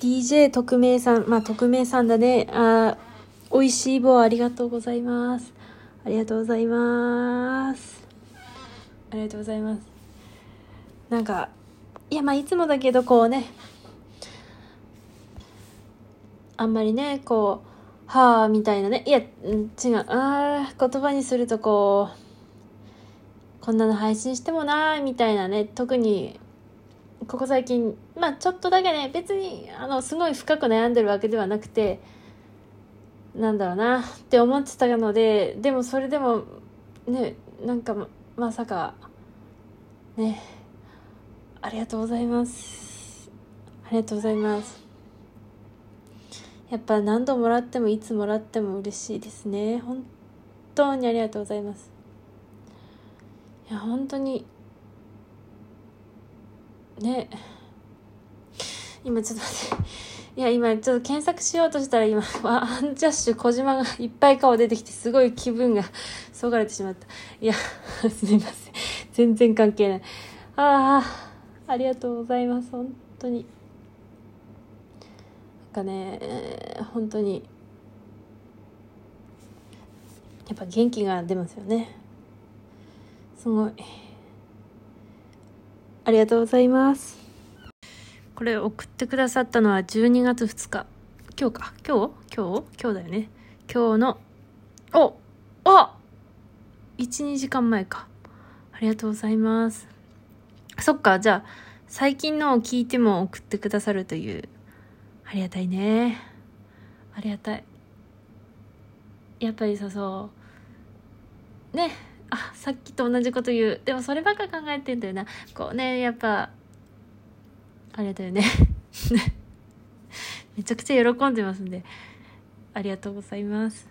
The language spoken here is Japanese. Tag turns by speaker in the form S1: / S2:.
S1: DJ 特命さん、まあ特命さんだね。あ美味しい棒ありがとうございます。ありがとうございます。ありがとうございます。なんか、いやまあいつもだけどこうね、あんまりね、こう、はあみたいなね。いや、違う。あー言葉にするとこう、こんなの配信してもなーみたいなね。特に、ここ最近、まあちょっとだけね、別に、あの、すごい深く悩んでるわけではなくて、なんだろうなって思ってたので、でもそれでも、ね、なんかままさか、ね、ありがとうございます。ありがとうございます。やっぱ何度もらってもいつもらっても嬉しいですね。本当にありがとうございます。いや、本当に、ね、今ちょっと待って。いや、今ちょっと検索しようとしたら今、ワアンジャッシュ小島がいっぱい顔出てきてすごい気分が そがれてしまった。いや、すみません。全然関係ない。ああ、ありがとうございます。本当に。なんかね、本当に、やっぱ元気が出ますよね。すごい。ありがとうございます。これ送ってくださったのは12月2日。今日か今日？今日？今日だよね。今日の、おお !1、2時間前か。ありがとうございます。そっか、じゃあ、最近のを聞いても送ってくださるという。ありがたいね。ありがたい。やっぱりさ、そう。ね。あ、さっきと同じこと言う。でもそればっか考えてんだよな。こうね、やっぱ、あれだよね。めちゃくちゃ喜んでますんで、ありがとうございます。